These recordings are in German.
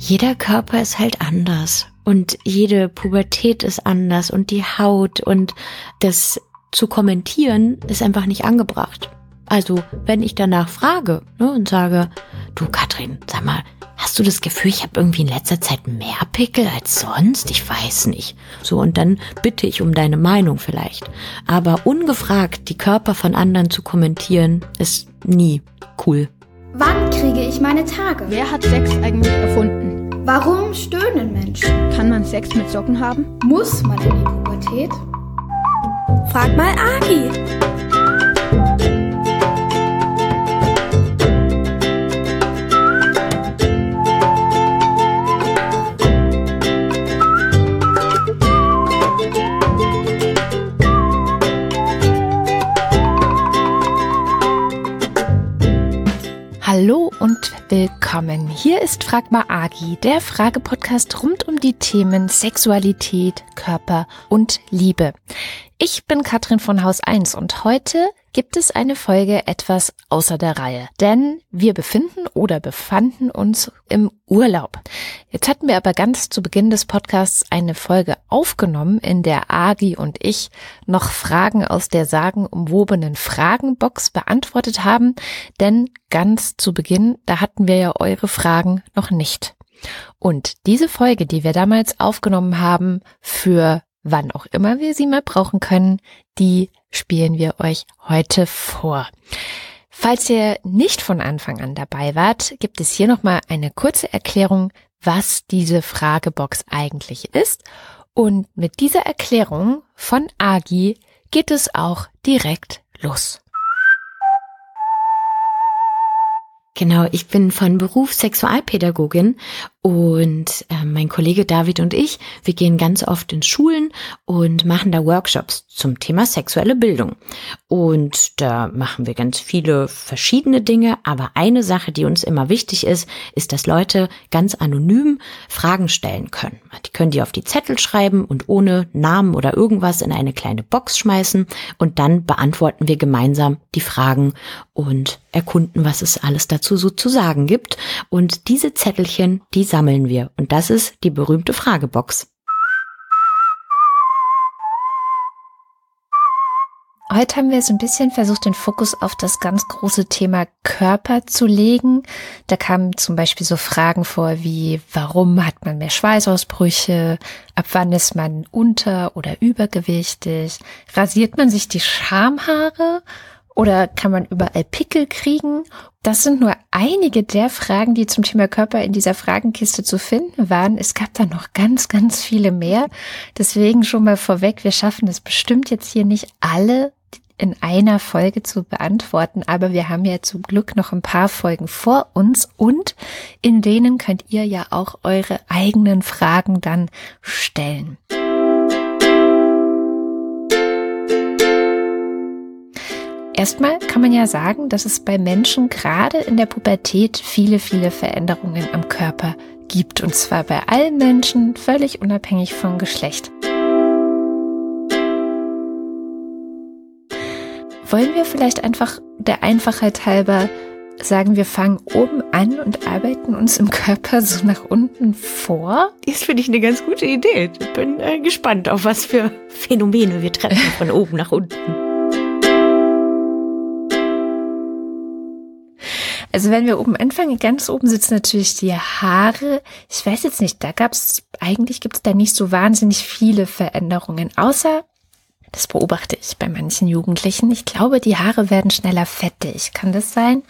Jeder Körper ist halt anders und jede Pubertät ist anders und die Haut und das zu kommentieren ist einfach nicht angebracht. Also, wenn ich danach frage ne, und sage, du Katrin, sag mal, hast du das Gefühl, ich habe irgendwie in letzter Zeit mehr Pickel als sonst? Ich weiß nicht. So, und dann bitte ich um deine Meinung vielleicht. Aber ungefragt die Körper von anderen zu kommentieren, ist nie cool. Wann kriege ich meine Tage? Wer hat Sex eigentlich erfunden? Warum stöhnen Menschen? Kann man Sex mit Socken haben? Muss man in die Pubertät? Frag mal Agi. Hallo und willkommen. Hier ist Fragma Agi, der Fragepodcast rund um die Themen Sexualität, Körper und Liebe. Ich bin Katrin von Haus 1 und heute gibt es eine Folge etwas außer der Reihe, denn wir befinden oder befanden uns im Urlaub. Jetzt hatten wir aber ganz zu Beginn des Podcasts eine Folge aufgenommen, in der Agi und ich noch Fragen aus der sagenumwobenen Fragenbox beantwortet haben, denn ganz zu Beginn, da hatten wir ja eure Fragen noch nicht. Und diese Folge, die wir damals aufgenommen haben für wann auch immer wir sie mal brauchen können, die spielen wir euch heute vor. Falls ihr nicht von Anfang an dabei wart, gibt es hier nochmal eine kurze Erklärung, was diese Fragebox eigentlich ist. Und mit dieser Erklärung von Agi geht es auch direkt los. Genau, ich bin von Beruf Sexualpädagogin und äh, mein Kollege David und ich, wir gehen ganz oft in Schulen und machen da Workshops zum Thema sexuelle Bildung. Und da machen wir ganz viele verschiedene Dinge, aber eine Sache, die uns immer wichtig ist, ist, dass Leute ganz anonym Fragen stellen können. Die können die auf die Zettel schreiben und ohne Namen oder irgendwas in eine kleine Box schmeißen und dann beantworten wir gemeinsam die Fragen und erkunden, was es alles dazu so zu sagen gibt. Und diese Zettelchen, die sammeln wir. Und das ist die berühmte Fragebox. Heute haben wir so ein bisschen versucht, den Fokus auf das ganz große Thema Körper zu legen. Da kamen zum Beispiel so Fragen vor wie, warum hat man mehr Schweißausbrüche? Ab wann ist man unter- oder übergewichtig? Rasiert man sich die Schamhaare? Oder kann man überall Pickel kriegen? Das sind nur einige der Fragen, die zum Thema Körper in dieser Fragenkiste zu finden waren. Es gab da noch ganz, ganz viele mehr. Deswegen schon mal vorweg, wir schaffen es bestimmt jetzt hier nicht alle in einer Folge zu beantworten, aber wir haben ja zum Glück noch ein paar Folgen vor uns und in denen könnt ihr ja auch eure eigenen Fragen dann stellen. Erstmal kann man ja sagen, dass es bei Menschen gerade in der Pubertät viele, viele Veränderungen am Körper gibt. Und zwar bei allen Menschen, völlig unabhängig vom Geschlecht. Wollen wir vielleicht einfach der Einfachheit halber sagen, wir fangen oben an und arbeiten uns im Körper so nach unten vor? Das finde ich eine ganz gute Idee. Ich bin äh, gespannt, auf was für Phänomene wir treffen von oben nach unten. Also wenn wir oben anfangen, ganz oben sitzen natürlich die Haare. Ich weiß jetzt nicht, da gab es, eigentlich gibt es da nicht so wahnsinnig viele Veränderungen, außer, das beobachte ich bei manchen Jugendlichen, ich glaube, die Haare werden schneller fettig. Kann das sein?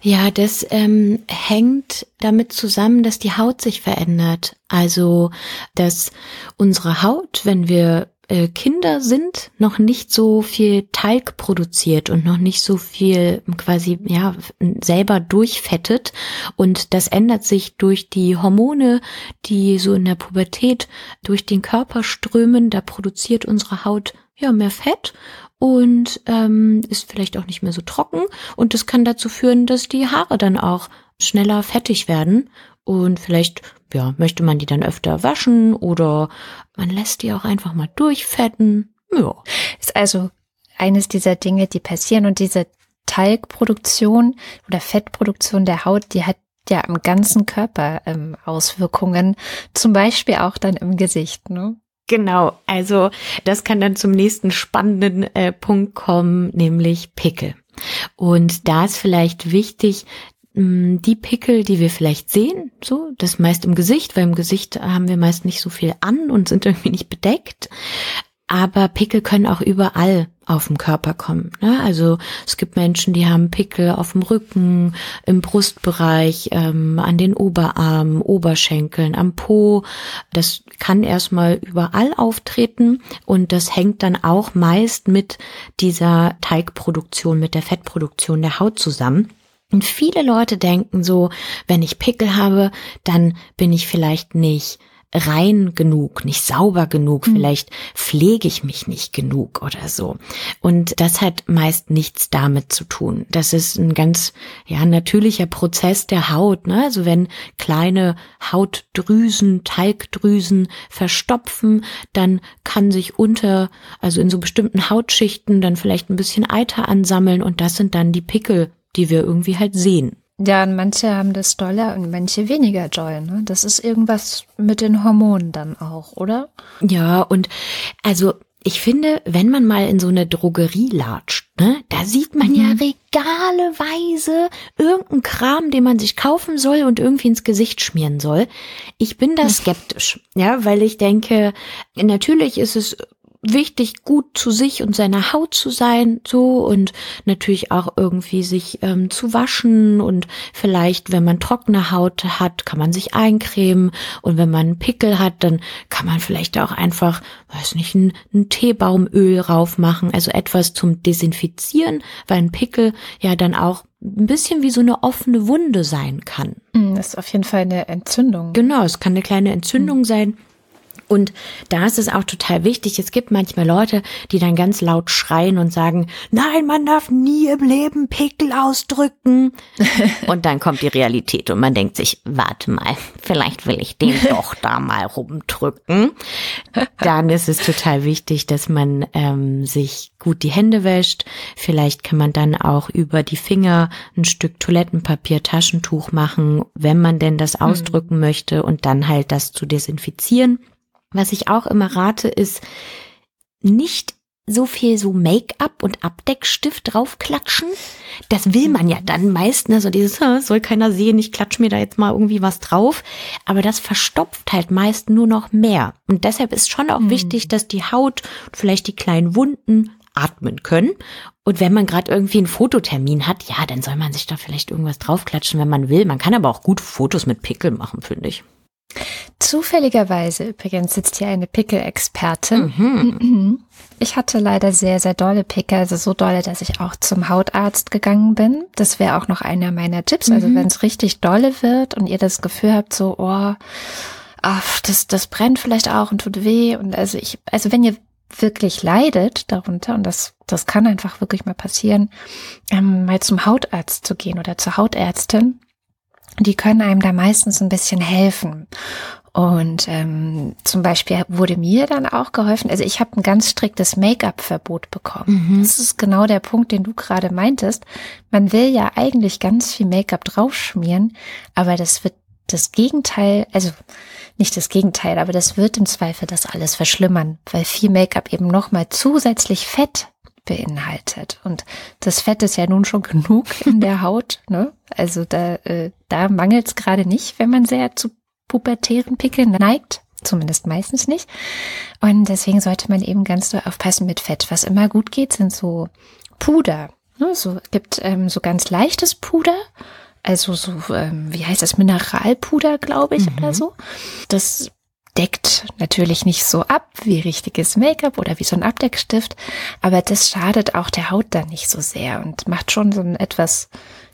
Ja, das ähm, hängt damit zusammen, dass die Haut sich verändert. Also, dass unsere Haut, wenn wir Kinder sind, noch nicht so viel Talg produziert und noch nicht so viel quasi ja selber durchfettet. Und das ändert sich durch die Hormone, die so in der Pubertät durch den Körper strömen. Da produziert unsere Haut ja mehr Fett und ähm, ist vielleicht auch nicht mehr so trocken. Und das kann dazu führen, dass die Haare dann auch schneller fettig werden und vielleicht ja, möchte man die dann öfter waschen oder man lässt die auch einfach mal durchfetten. Ja. Ist also eines dieser Dinge, die passieren und diese Talgproduktion oder Fettproduktion der Haut, die hat ja im ganzen Körper ähm, Auswirkungen, zum Beispiel auch dann im Gesicht, ne? Genau, also das kann dann zum nächsten spannenden äh, Punkt kommen, nämlich Pickel. Und da ist vielleicht wichtig, die Pickel, die wir vielleicht sehen, so, das meist im Gesicht, weil im Gesicht haben wir meist nicht so viel an und sind irgendwie nicht bedeckt. Aber Pickel können auch überall auf dem Körper kommen. Ne? Also es gibt Menschen, die haben Pickel auf dem Rücken, im Brustbereich, ähm, an den Oberarmen, Oberschenkeln, am Po. Das kann erstmal überall auftreten und das hängt dann auch meist mit dieser Teigproduktion, mit der Fettproduktion der Haut zusammen. Und viele Leute denken so, wenn ich Pickel habe, dann bin ich vielleicht nicht rein genug, nicht sauber genug, mhm. vielleicht pflege ich mich nicht genug oder so. Und das hat meist nichts damit zu tun. Das ist ein ganz ja natürlicher Prozess der Haut, ne? Also wenn kleine Hautdrüsen, Talgdrüsen verstopfen, dann kann sich unter also in so bestimmten Hautschichten dann vielleicht ein bisschen Eiter ansammeln und das sind dann die Pickel, die wir irgendwie halt sehen. Ja, und manche haben das doller und manche weniger doll. Ne? Das ist irgendwas mit den Hormonen dann auch, oder? Ja, und also ich finde, wenn man mal in so eine Drogerie latscht, ne, da sieht man ja mhm. regaleweise irgendeinen Kram, den man sich kaufen soll und irgendwie ins Gesicht schmieren soll. Ich bin da skeptisch, ja, weil ich denke, natürlich ist es wichtig, gut zu sich und seiner Haut zu sein, so und natürlich auch irgendwie sich ähm, zu waschen und vielleicht, wenn man trockene Haut hat, kann man sich eincremen und wenn man einen Pickel hat, dann kann man vielleicht auch einfach, weiß nicht, ein, ein Teebaumöl raufmachen, also etwas zum Desinfizieren, weil ein Pickel ja dann auch ein bisschen wie so eine offene Wunde sein kann. Mm, das ist auf jeden Fall eine Entzündung. Genau, es kann eine kleine Entzündung mhm. sein. Und da ist es auch total wichtig. Es gibt manchmal Leute, die dann ganz laut schreien und sagen, nein, man darf nie im Leben Pickel ausdrücken. und dann kommt die Realität und man denkt sich, warte mal, vielleicht will ich den doch da mal rumdrücken. Dann ist es total wichtig, dass man ähm, sich gut die Hände wäscht. Vielleicht kann man dann auch über die Finger ein Stück Toilettenpapier, Taschentuch machen, wenn man denn das hm. ausdrücken mhm. möchte und dann halt das zu desinfizieren. Was ich auch immer rate, ist nicht so viel so Make-up und Abdeckstift draufklatschen. Das will man ja dann meist, ne? So dieses, soll keiner sehen, ich klatsch mir da jetzt mal irgendwie was drauf. Aber das verstopft halt meist nur noch mehr. Und deshalb ist schon auch mhm. wichtig, dass die Haut und vielleicht die kleinen Wunden atmen können. Und wenn man gerade irgendwie einen Fototermin hat, ja, dann soll man sich da vielleicht irgendwas draufklatschen, wenn man will. Man kann aber auch gut Fotos mit Pickel machen, finde ich. Zufälligerweise übrigens sitzt hier eine Pickel-Expertin. Mhm. Ich hatte leider sehr, sehr dolle Pickel, also so dolle, dass ich auch zum Hautarzt gegangen bin. Das wäre auch noch einer meiner Tipps. Also mhm. wenn es richtig dolle wird und ihr das Gefühl habt, so, oh, ach, das, das brennt vielleicht auch und tut weh. Und also ich, also wenn ihr wirklich leidet darunter, und das, das kann einfach wirklich mal passieren, ähm, mal zum Hautarzt zu gehen oder zur Hautärztin die können einem da meistens ein bisschen helfen. Und ähm, zum Beispiel wurde mir dann auch geholfen, also ich habe ein ganz striktes Make-up-Verbot bekommen. Mhm. Das ist genau der Punkt, den du gerade meintest. Man will ja eigentlich ganz viel Make-up draufschmieren, aber das wird das Gegenteil, also nicht das Gegenteil, aber das wird im Zweifel das alles verschlimmern, weil viel Make-up eben nochmal zusätzlich Fett beinhaltet. Und das Fett ist ja nun schon genug in der Haut. Ne? Also da, äh, da mangelt es gerade nicht, wenn man sehr zu pubertären Pickeln neigt. Zumindest meistens nicht. Und deswegen sollte man eben ganz doll aufpassen mit Fett. Was immer gut geht, sind so Puder. Ne? So gibt ähm, so ganz leichtes Puder. Also so, ähm, wie heißt das, Mineralpuder, glaube ich, mhm. oder so. Das deckt natürlich nicht so ab wie richtiges Make-up oder wie so ein Abdeckstift, aber das schadet auch der Haut dann nicht so sehr und macht schon so einen etwas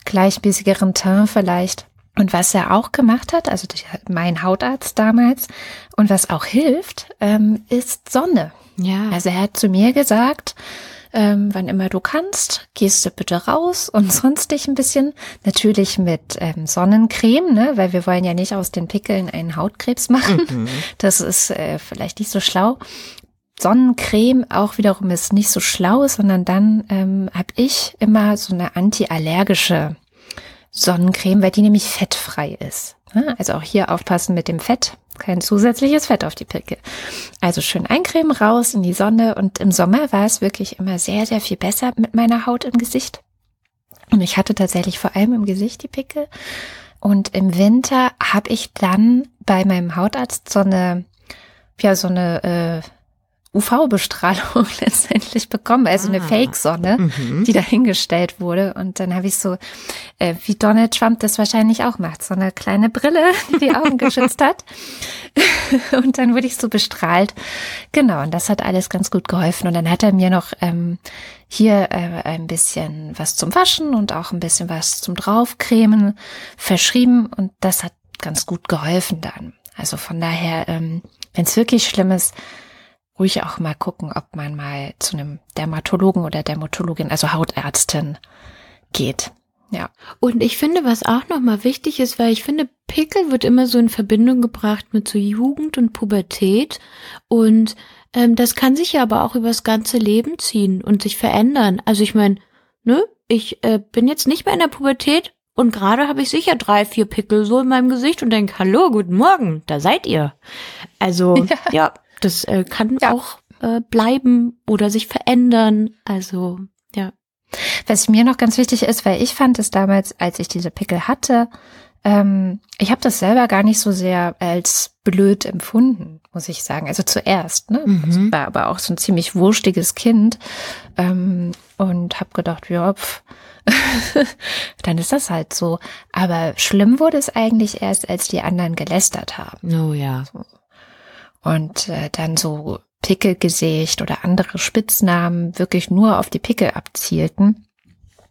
gleichmäßigeren Teint vielleicht. Und was er auch gemacht hat, also mein Hautarzt damals, und was auch hilft, ähm, ist Sonne. Ja. Also er hat zu mir gesagt, ähm, wann immer du kannst, gehst du bitte raus und sonst dich ein bisschen. Natürlich mit ähm, Sonnencreme, ne? weil wir wollen ja nicht aus den Pickeln einen Hautkrebs machen. Mhm. Das ist äh, vielleicht nicht so schlau. Sonnencreme auch wiederum ist nicht so schlau, sondern dann ähm, habe ich immer so eine antiallergische Sonnencreme, weil die nämlich fettfrei ist. Ne? Also auch hier aufpassen mit dem Fett. Kein zusätzliches Fett auf die Pickel. Also schön eincremen, raus in die Sonne. Und im Sommer war es wirklich immer sehr, sehr viel besser mit meiner Haut im Gesicht. Und ich hatte tatsächlich vor allem im Gesicht die Pickel. Und im Winter habe ich dann bei meinem Hautarzt so eine, ja, so eine äh, UV-Bestrahlung letztendlich bekommen, also ah. eine Fake-Sonne, mhm. die dahingestellt wurde. Und dann habe ich so, äh, wie Donald Trump das wahrscheinlich auch macht, so eine kleine Brille, die die Augen geschützt hat. und dann wurde ich so bestrahlt. Genau, und das hat alles ganz gut geholfen. Und dann hat er mir noch ähm, hier äh, ein bisschen was zum Waschen und auch ein bisschen was zum Draufcremen verschrieben. Und das hat ganz gut geholfen dann. Also von daher, ähm, wenn es wirklich schlimm ist, ruhig auch mal gucken, ob man mal zu einem Dermatologen oder Dermatologin, also Hautärztin geht. Ja. Und ich finde, was auch nochmal wichtig ist, weil ich finde, Pickel wird immer so in Verbindung gebracht mit so Jugend und Pubertät. Und ähm, das kann sich ja aber auch übers ganze Leben ziehen und sich verändern. Also ich meine, ne, ich äh, bin jetzt nicht mehr in der Pubertät und gerade habe ich sicher drei, vier Pickel so in meinem Gesicht und denke, hallo, guten Morgen, da seid ihr. Also ja, ja das äh, kann ja. auch äh, bleiben oder sich verändern. Also ja. Was mir noch ganz wichtig ist, weil ich fand es damals, als ich diese Pickel hatte, ähm, ich habe das selber gar nicht so sehr als blöd empfunden, muss ich sagen. Also zuerst, ne? Mhm. Ich war aber auch so ein ziemlich wurstiges Kind ähm, und habe gedacht, ja, pff, dann ist das halt so. Aber schlimm wurde es eigentlich erst, als die anderen gelästert haben. Oh ja. So und äh, dann so Pickelgesicht oder andere Spitznamen wirklich nur auf die Pickel abzielten.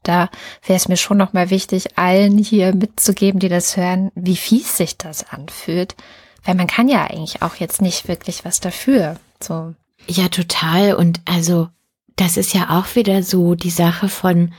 Da wäre es mir schon nochmal wichtig, allen hier mitzugeben, die das hören, wie fies sich das anfühlt. Weil man kann ja eigentlich auch jetzt nicht wirklich was dafür. So. Ja, total. Und also, das ist ja auch wieder so die Sache von,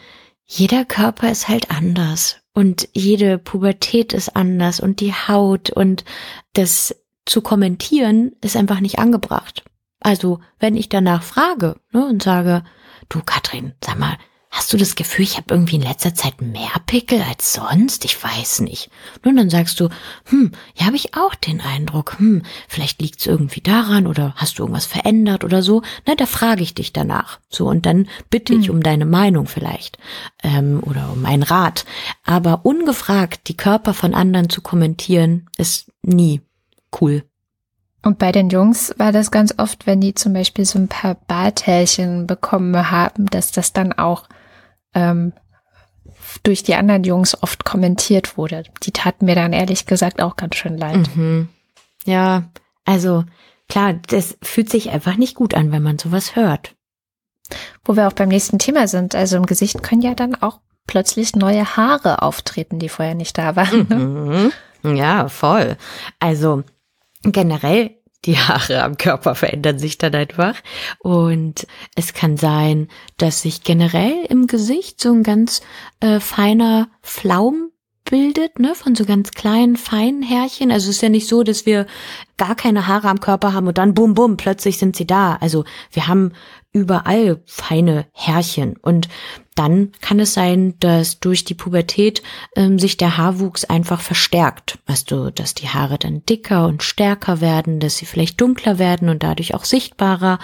jeder Körper ist halt anders. Und jede Pubertät ist anders und die Haut und das zu kommentieren ist einfach nicht angebracht. Also, wenn ich danach frage ne, und sage, du Katrin, sag mal, hast du das Gefühl, ich habe irgendwie in letzter Zeit mehr Pickel als sonst? Ich weiß nicht. Und dann sagst du, hm, ja, habe ich auch den Eindruck, hm, vielleicht liegt es irgendwie daran oder hast du irgendwas verändert oder so. Na, da frage ich dich danach. So, und dann bitte ich hm. um deine Meinung vielleicht ähm, oder um einen Rat. Aber ungefragt die Körper von anderen zu kommentieren, ist nie cool. Und bei den Jungs war das ganz oft, wenn die zum Beispiel so ein paar Bartälchen bekommen haben, dass das dann auch ähm, durch die anderen Jungs oft kommentiert wurde. Die taten mir dann ehrlich gesagt auch ganz schön leid. Mhm. Ja, also klar, das fühlt sich einfach nicht gut an, wenn man sowas hört. Wo wir auch beim nächsten Thema sind. Also im Gesicht können ja dann auch plötzlich neue Haare auftreten, die vorher nicht da waren. Mhm. Ja, voll. Also generell die Haare am Körper verändern sich dann einfach. Und es kann sein, dass sich generell im Gesicht so ein ganz äh, feiner Flaum bildet, ne, von so ganz kleinen, feinen Härchen. Also es ist ja nicht so, dass wir gar keine Haare am Körper haben und dann bum bum, plötzlich sind sie da. Also wir haben überall feine Härchen. Und dann kann es sein, dass durch die Pubertät ähm, sich der Haarwuchs einfach verstärkt. Du, dass die Haare dann dicker und stärker werden, dass sie vielleicht dunkler werden und dadurch auch sichtbarer.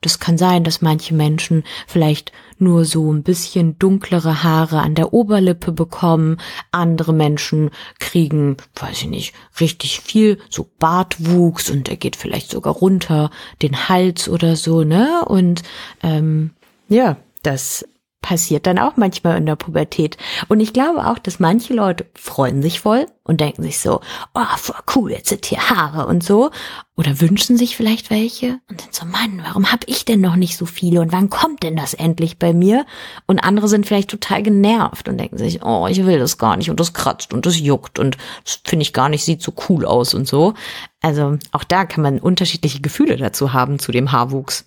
Es kann sein, dass manche Menschen vielleicht nur so ein bisschen dunklere Haare an der Oberlippe bekommen. Andere Menschen kriegen, weiß ich nicht, richtig viel so Bartwuchs und er geht vielleicht sogar runter den Hals oder so, ne? Und ähm, ja, das passiert dann auch manchmal in der Pubertät. Und ich glaube auch, dass manche Leute freuen sich voll und denken sich so, oh, voll cool, jetzt sind hier Haare und so. Oder wünschen sich vielleicht welche und sind so, Mann, warum hab ich denn noch nicht so viele und wann kommt denn das endlich bei mir? Und andere sind vielleicht total genervt und denken sich, oh, ich will das gar nicht und das kratzt und das juckt und das finde ich gar nicht, sieht so cool aus und so. Also auch da kann man unterschiedliche Gefühle dazu haben zu dem Haarwuchs.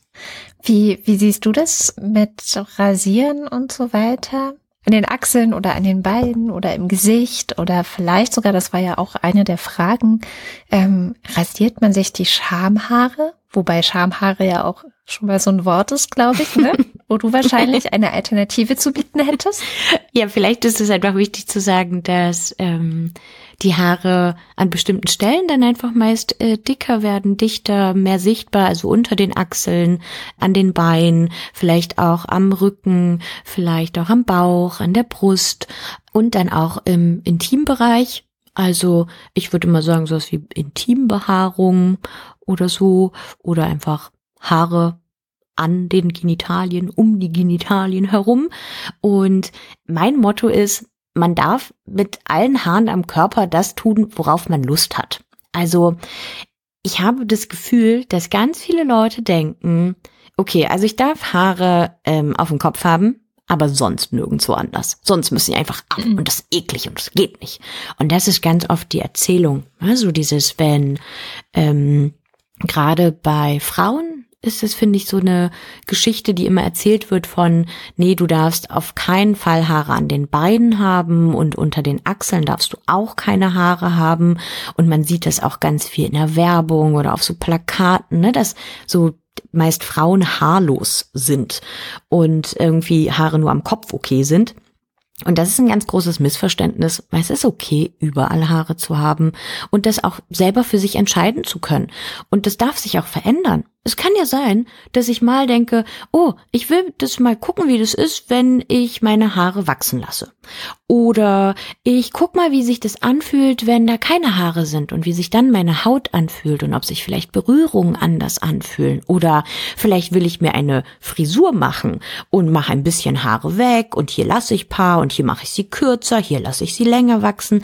Wie, wie siehst du das mit Rasieren und so weiter? An den Achseln oder an den Beinen oder im Gesicht oder vielleicht sogar, das war ja auch eine der Fragen, ähm, rasiert man sich die Schamhaare? Wobei Schamhaare ja auch schon mal so ein Wort ist, glaube ich, ne? wo du wahrscheinlich eine Alternative zu bieten hättest. Ja, vielleicht ist es einfach wichtig zu sagen, dass ähm, die Haare an bestimmten Stellen dann einfach meist äh, dicker werden, dichter, mehr sichtbar, also unter den Achseln, an den Beinen, vielleicht auch am Rücken, vielleicht auch am Bauch, an der Brust und dann auch im Intimbereich. Also ich würde mal sagen, sowas wie Intimbehaarung oder so oder einfach Haare an den Genitalien, um die Genitalien herum. Und mein Motto ist, man darf mit allen Haaren am Körper das tun, worauf man Lust hat. Also ich habe das Gefühl, dass ganz viele Leute denken, okay, also ich darf Haare ähm, auf dem Kopf haben, aber sonst nirgendwo anders. Sonst müssen sie einfach ab und das ist eklig und das geht nicht. Und das ist ganz oft die Erzählung. Also dieses, wenn ähm, gerade bei Frauen ist es, finde ich, so eine Geschichte, die immer erzählt wird von, nee, du darfst auf keinen Fall Haare an den Beinen haben und unter den Achseln darfst du auch keine Haare haben. Und man sieht das auch ganz viel in der Werbung oder auf so Plakaten, ne, dass so meist Frauen haarlos sind und irgendwie Haare nur am Kopf okay sind. Und das ist ein ganz großes Missverständnis, weil es ist okay, überall Haare zu haben und das auch selber für sich entscheiden zu können. Und das darf sich auch verändern. Es kann ja sein, dass ich mal denke, oh, ich will das mal gucken, wie das ist, wenn ich meine Haare wachsen lasse. Oder ich guck mal, wie sich das anfühlt, wenn da keine Haare sind und wie sich dann meine Haut anfühlt und ob sich vielleicht Berührungen anders anfühlen. Oder vielleicht will ich mir eine Frisur machen und mache ein bisschen Haare weg und hier lasse ich paar und hier mache ich sie kürzer, hier lasse ich sie länger wachsen.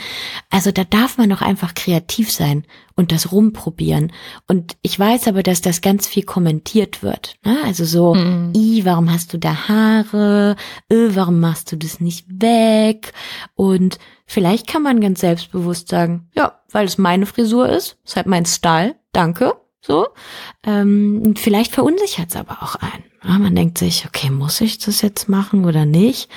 Also da darf man doch einfach kreativ sein und das rumprobieren. Und ich weiß aber, dass das ganz viel kommentiert wird. Ne? Also so, mhm. i, warum hast du da Haare? Ö, warum machst du das nicht weg? Und vielleicht kann man ganz selbstbewusst sagen, ja, weil es meine Frisur ist, ist halt mein Style, danke. So. Ähm, vielleicht verunsichert es aber auch einen. Ja, man denkt sich, okay, muss ich das jetzt machen oder nicht?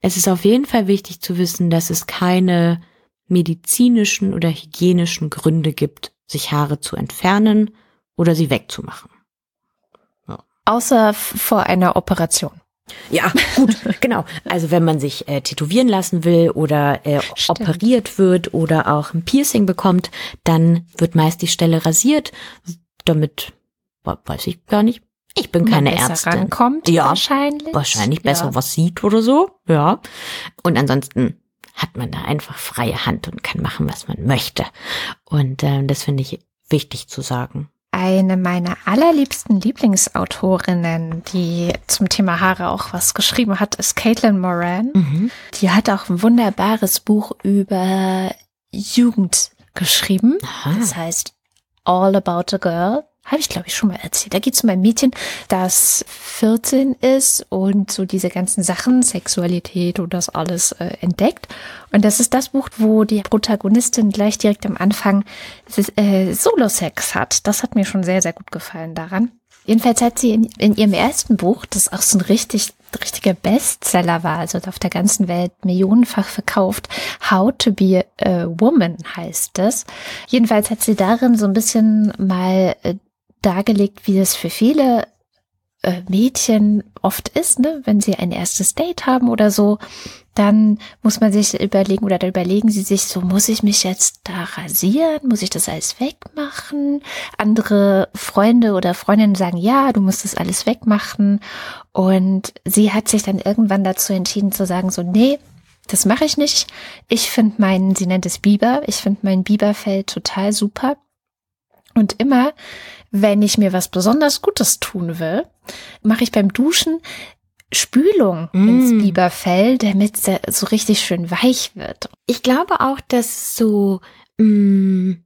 Es ist auf jeden Fall wichtig zu wissen, dass es keine medizinischen oder hygienischen Gründe gibt, sich Haare zu entfernen oder sie wegzumachen. Außer vor einer Operation. Ja, gut, genau. Also wenn man sich äh, tätowieren lassen will oder äh, operiert wird oder auch ein Piercing bekommt, dann wird meist die Stelle rasiert, damit weiß ich gar nicht. Ich bin keine besser Ärztin. Rankommt, ja, wahrscheinlich. Wahrscheinlich besser ja. was sieht oder so. Ja. Und ansonsten hat man da einfach freie Hand und kann machen, was man möchte. Und äh, das finde ich wichtig zu sagen. Eine meiner allerliebsten Lieblingsautorinnen, die zum Thema Haare auch was geschrieben hat, ist Caitlin Moran. Mhm. Die hat auch ein wunderbares Buch über Jugend geschrieben. Aha. Das heißt All About a Girl habe ich glaube ich schon mal erzählt. Da geht es um ein Mädchen, das 14 ist und so diese ganzen Sachen, Sexualität und das alles äh, entdeckt. Und das ist das Buch, wo die Protagonistin gleich direkt am Anfang äh, Solo-Sex hat. Das hat mir schon sehr, sehr gut gefallen daran. Jedenfalls hat sie in, in ihrem ersten Buch, das auch so ein richtig richtiger Bestseller war, also auf der ganzen Welt millionenfach verkauft. How to be a Woman heißt es. Jedenfalls hat sie darin so ein bisschen mal äh, dargelegt, wie es für viele äh, Mädchen oft ist, ne? wenn sie ein erstes Date haben oder so, dann muss man sich überlegen oder da überlegen sie sich so, muss ich mich jetzt da rasieren? Muss ich das alles wegmachen? Andere Freunde oder Freundinnen sagen, ja, du musst das alles wegmachen. Und sie hat sich dann irgendwann dazu entschieden zu sagen, so, nee, das mache ich nicht. Ich finde meinen, sie nennt es Biber, ich finde mein Biberfell total super. Und immer, wenn ich mir was besonders Gutes tun will, mache ich beim Duschen Spülung mm. ins Biberfell, damit es so richtig schön weich wird. Ich glaube auch, dass so mh, mm,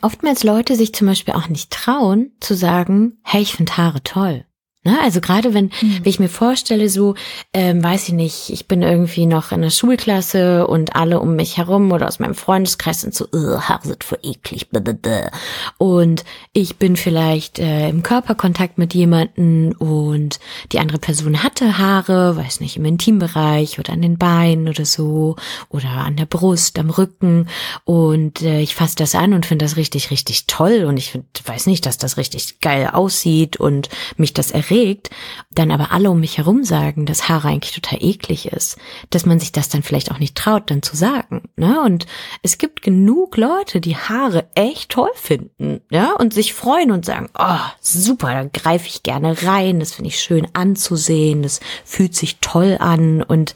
oftmals Leute sich zum Beispiel auch nicht trauen zu sagen, hey, ich finde Haare toll. Ne? Also gerade wenn, mhm. wenn ich mir vorstelle, so, ähm, weiß ich nicht, ich bin irgendwie noch in der Schulklasse und alle um mich herum oder aus meinem Freundeskreis sind so, Haare sind voll eklig. Blablabla. Und ich bin vielleicht äh, im Körperkontakt mit jemanden und die andere Person hatte Haare, weiß nicht, im Intimbereich oder an den Beinen oder so oder an der Brust, am Rücken und äh, ich fasse das an und finde das richtig, richtig toll und ich find, weiß nicht, dass das richtig geil aussieht und mich das erregt überlegt, dann aber alle um mich herum sagen, dass Haare eigentlich total eklig ist, dass man sich das dann vielleicht auch nicht traut, dann zu sagen. Ne? Und es gibt genug Leute, die Haare echt toll finden, ja, und sich freuen und sagen, oh, super, da greife ich gerne rein, das finde ich schön anzusehen, das fühlt sich toll an und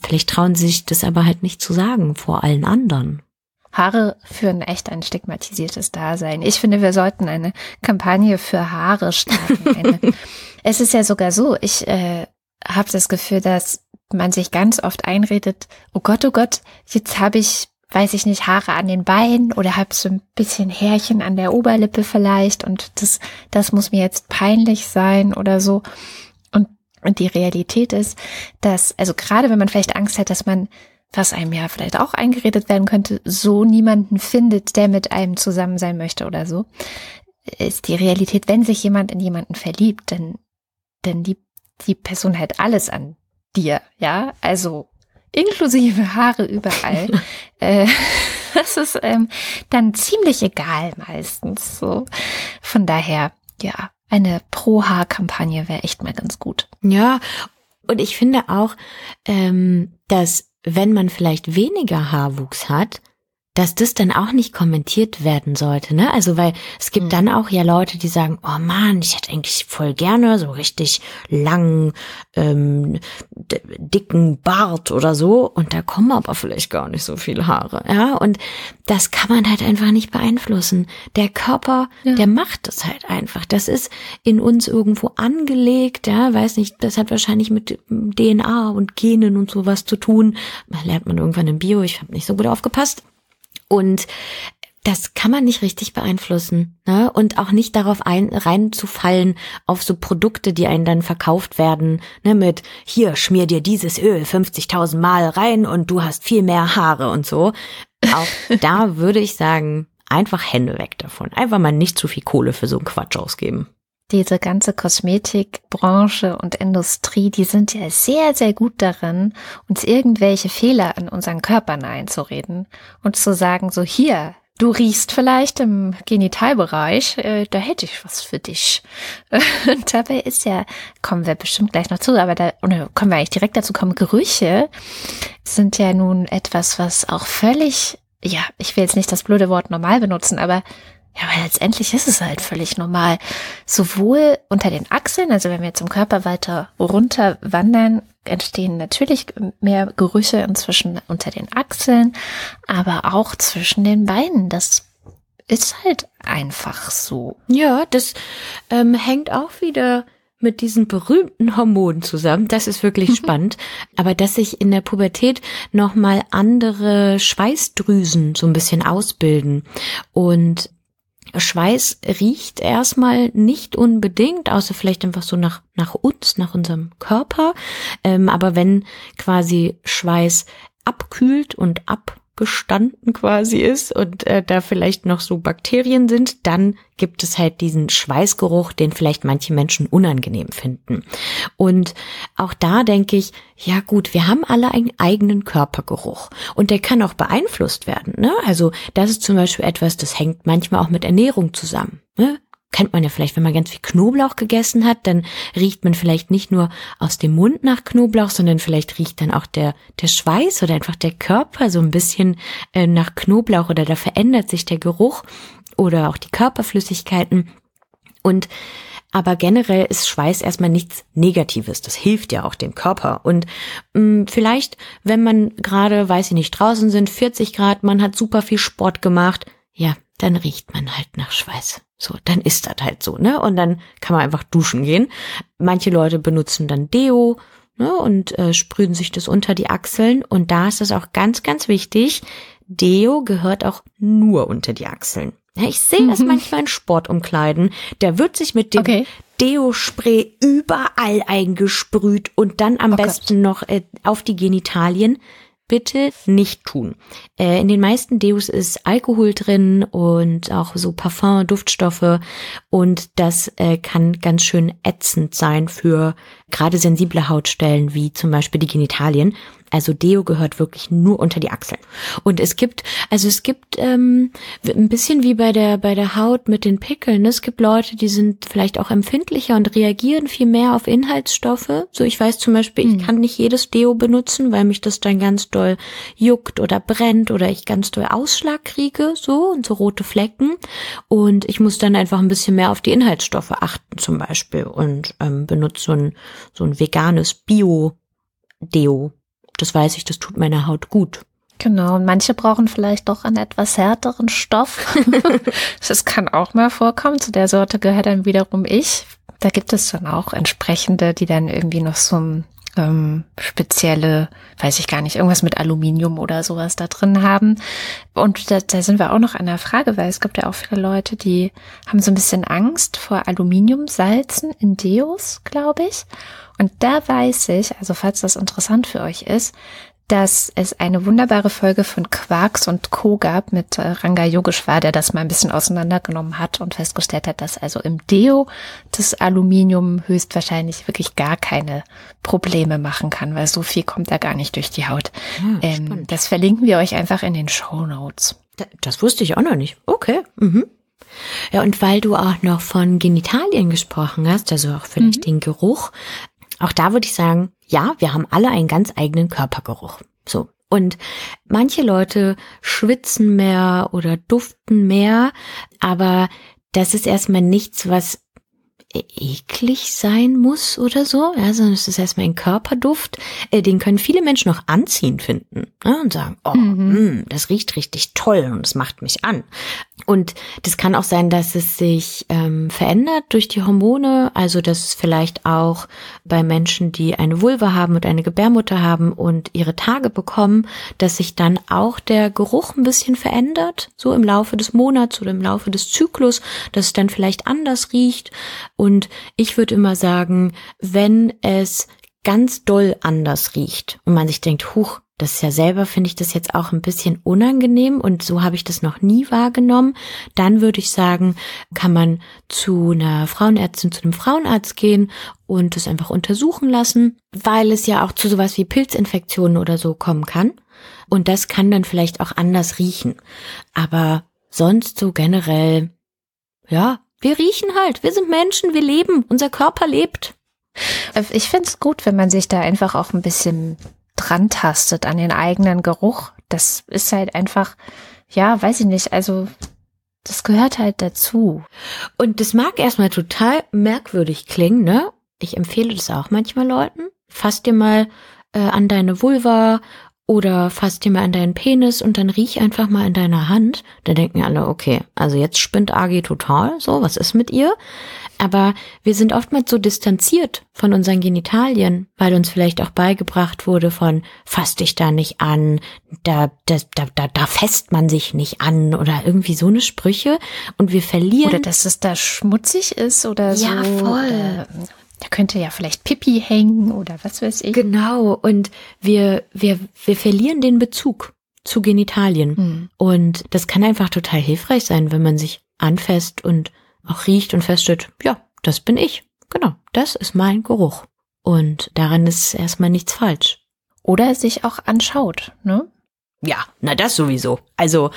vielleicht trauen sie sich das aber halt nicht zu sagen vor allen anderen. Haare führen echt ein stigmatisiertes Dasein. Ich finde, wir sollten eine Kampagne für Haare starten. es ist ja sogar so, ich äh, habe das Gefühl, dass man sich ganz oft einredet, oh Gott, oh Gott, jetzt habe ich, weiß ich nicht, Haare an den Beinen oder habe so ein bisschen Härchen an der Oberlippe vielleicht und das, das muss mir jetzt peinlich sein oder so. Und, und die Realität ist, dass, also gerade wenn man vielleicht Angst hat, dass man was einem ja vielleicht auch eingeredet werden könnte, so niemanden findet, der mit einem zusammen sein möchte oder so, ist die Realität, wenn sich jemand in jemanden verliebt, dann, dann liebt die Person halt alles an dir, ja, also inklusive Haare überall. äh, das ist ähm, dann ziemlich egal meistens. So von daher, ja, eine Pro-Haar-Kampagne wäre echt mal ganz gut. Ja, und ich finde auch, ähm, dass wenn man vielleicht weniger Haarwuchs hat, dass das dann auch nicht kommentiert werden sollte, ne? Also weil es gibt mhm. dann auch ja Leute, die sagen, oh man, ich hätte eigentlich voll gerne so richtig langen, ähm, dicken Bart oder so und da kommen aber vielleicht gar nicht so viele Haare, ja? Und das kann man halt einfach nicht beeinflussen. Der Körper, ja. der macht das halt einfach. Das ist in uns irgendwo angelegt, ja? Weiß nicht, das hat wahrscheinlich mit DNA und Genen und sowas zu tun. Lernt man irgendwann im Bio. Ich habe nicht so gut aufgepasst. Und das kann man nicht richtig beeinflussen. Ne? Und auch nicht darauf ein, reinzufallen auf so Produkte, die einen dann verkauft werden, ne? mit hier, schmier dir dieses Öl 50.000 Mal rein und du hast viel mehr Haare und so. Auch da würde ich sagen, einfach Hände weg davon. Einfach mal nicht zu viel Kohle für so einen Quatsch ausgeben diese ganze Kosmetikbranche und Industrie, die sind ja sehr, sehr gut darin, uns irgendwelche Fehler in unseren Körpern einzureden und zu sagen, so hier, du riechst vielleicht im Genitalbereich, äh, da hätte ich was für dich. Und dabei ist ja, kommen wir bestimmt gleich noch zu, aber da oder können wir eigentlich direkt dazu kommen, Gerüche sind ja nun etwas, was auch völlig, ja, ich will jetzt nicht das blöde Wort normal benutzen, aber ja, weil letztendlich ist es halt völlig normal. Sowohl unter den Achseln, also wenn wir zum Körper weiter runter wandern, entstehen natürlich mehr Gerüche inzwischen unter den Achseln, aber auch zwischen den Beinen. Das ist halt einfach so. Ja, das ähm, hängt auch wieder mit diesen berühmten Hormonen zusammen. Das ist wirklich spannend. Aber dass sich in der Pubertät nochmal andere Schweißdrüsen so ein bisschen ausbilden. Und Schweiß riecht erstmal nicht unbedingt, außer vielleicht einfach so nach, nach uns, nach unserem Körper. Ähm, aber wenn quasi Schweiß abkühlt und ab gestanden quasi ist und äh, da vielleicht noch so Bakterien sind, dann gibt es halt diesen Schweißgeruch, den vielleicht manche Menschen unangenehm finden. Und auch da denke ich, ja gut, wir haben alle einen eigenen Körpergeruch und der kann auch beeinflusst werden. Ne? Also das ist zum Beispiel etwas, das hängt manchmal auch mit Ernährung zusammen. Ne? Kennt man ja vielleicht, wenn man ganz viel Knoblauch gegessen hat, dann riecht man vielleicht nicht nur aus dem Mund nach Knoblauch, sondern vielleicht riecht dann auch der, der Schweiß oder einfach der Körper so ein bisschen äh, nach Knoblauch oder da verändert sich der Geruch oder auch die Körperflüssigkeiten. Und aber generell ist Schweiß erstmal nichts Negatives. Das hilft ja auch dem Körper. Und mh, mm, vielleicht, wenn man gerade, weiß ich nicht, draußen sind, 40 Grad, man hat super viel Sport gemacht, ja, dann riecht man halt nach Schweiß. So, dann ist das halt so, ne? Und dann kann man einfach duschen gehen. Manche Leute benutzen dann Deo, ne? Und äh, sprühen sich das unter die Achseln. Und da ist es auch ganz, ganz wichtig. Deo gehört auch nur unter die Achseln. Ich sehe das manchmal in Sportumkleiden. Da wird sich mit dem okay. Deo-Spray überall eingesprüht und dann am oh besten Gott. noch äh, auf die Genitalien bitte nicht tun. Äh, in den meisten Deos ist Alkohol drin und auch so Parfum, Duftstoffe und das äh, kann ganz schön ätzend sein für gerade sensible Hautstellen wie zum Beispiel die Genitalien. Also Deo gehört wirklich nur unter die Achseln. Und es gibt, also es gibt ähm, ein bisschen wie bei der bei der Haut mit den Pickeln. Ne? Es gibt Leute, die sind vielleicht auch empfindlicher und reagieren viel mehr auf Inhaltsstoffe. So, ich weiß zum Beispiel, ich kann nicht jedes Deo benutzen, weil mich das dann ganz doll juckt oder brennt oder ich ganz doll Ausschlag kriege, so und so rote Flecken. Und ich muss dann einfach ein bisschen mehr auf die Inhaltsstoffe achten zum Beispiel und ähm, benutze so ein so ein veganes Bio-Deo das weiß ich, das tut meiner Haut gut. Genau, und manche brauchen vielleicht doch einen etwas härteren Stoff. das kann auch mal vorkommen. Zu der Sorte gehört dann wiederum ich. Da gibt es dann auch entsprechende, die dann irgendwie noch so ein ähm, spezielle, weiß ich gar nicht, irgendwas mit Aluminium oder sowas da drin haben. Und da, da sind wir auch noch an der Frage, weil es gibt ja auch viele Leute, die haben so ein bisschen Angst vor Aluminiumsalzen in Deos, glaube ich. Und da weiß ich, also falls das interessant für euch ist, dass es eine wunderbare Folge von Quarks und Co. gab mit äh, Ranga Yogeshwar, der das mal ein bisschen auseinandergenommen hat und festgestellt hat, dass also im Deo das Aluminium höchstwahrscheinlich wirklich gar keine Probleme machen kann, weil so viel kommt da gar nicht durch die Haut. Ja, ähm, das verlinken wir euch einfach in den Show Notes. Das wusste ich auch noch nicht. Okay. Mhm. Ja, und weil du auch noch von Genitalien gesprochen hast, also auch vielleicht mhm. den Geruch, auch da würde ich sagen, ja, wir haben alle einen ganz eigenen Körpergeruch. So. Und manche Leute schwitzen mehr oder duften mehr, aber das ist erstmal nichts, was eklig sein muss oder so, ja, sondern es ist erstmal ein Körperduft, äh, den können viele Menschen noch anziehen finden ne, und sagen, oh, mhm. mh, hm, das riecht richtig toll und es macht mich an. Und das kann auch sein, dass es sich ähm, verändert durch die Hormone, also dass es vielleicht auch bei Menschen, die eine Vulva haben und eine Gebärmutter haben und ihre Tage bekommen, dass sich dann auch der Geruch ein bisschen verändert, so im Laufe des Monats oder im Laufe des Zyklus, dass es dann vielleicht anders riecht. Und ich würde immer sagen, wenn es ganz doll anders riecht und man sich denkt, huch, das ist ja selber, finde ich das jetzt auch ein bisschen unangenehm und so habe ich das noch nie wahrgenommen. Dann würde ich sagen, kann man zu einer Frauenärztin, zu einem Frauenarzt gehen und es einfach untersuchen lassen, weil es ja auch zu sowas wie Pilzinfektionen oder so kommen kann. Und das kann dann vielleicht auch anders riechen. Aber sonst so generell, ja, wir riechen halt. Wir sind Menschen, wir leben, unser Körper lebt. Ich finde es gut, wenn man sich da einfach auch ein bisschen dran tastet an den eigenen Geruch. Das ist halt einfach, ja, weiß ich nicht, also das gehört halt dazu. Und das mag erstmal total merkwürdig klingen, ne? Ich empfehle das auch manchmal Leuten. Fass dir mal äh, an deine Vulva oder fass dir mal an deinen Penis und dann riech einfach mal in deiner Hand. Da denken alle, okay, also jetzt spinnt Agi total, so, was ist mit ihr? Aber wir sind oftmals so distanziert von unseren Genitalien, weil uns vielleicht auch beigebracht wurde von fass dich da nicht an, da, da, da, da, da fest man sich nicht an oder irgendwie so eine Sprüche und wir verlieren. Oder dass es da schmutzig ist oder so. Ja, voll. Oder, da könnte ja vielleicht Pipi hängen oder was weiß ich. Genau. Und wir, wir, wir verlieren den Bezug zu Genitalien. Mhm. Und das kann einfach total hilfreich sein, wenn man sich anfasst und auch riecht und feststellt, ja, das bin ich. Genau, das ist mein Geruch. Und daran ist erstmal nichts falsch. Oder sich auch anschaut, ne? Ja, na das sowieso. Also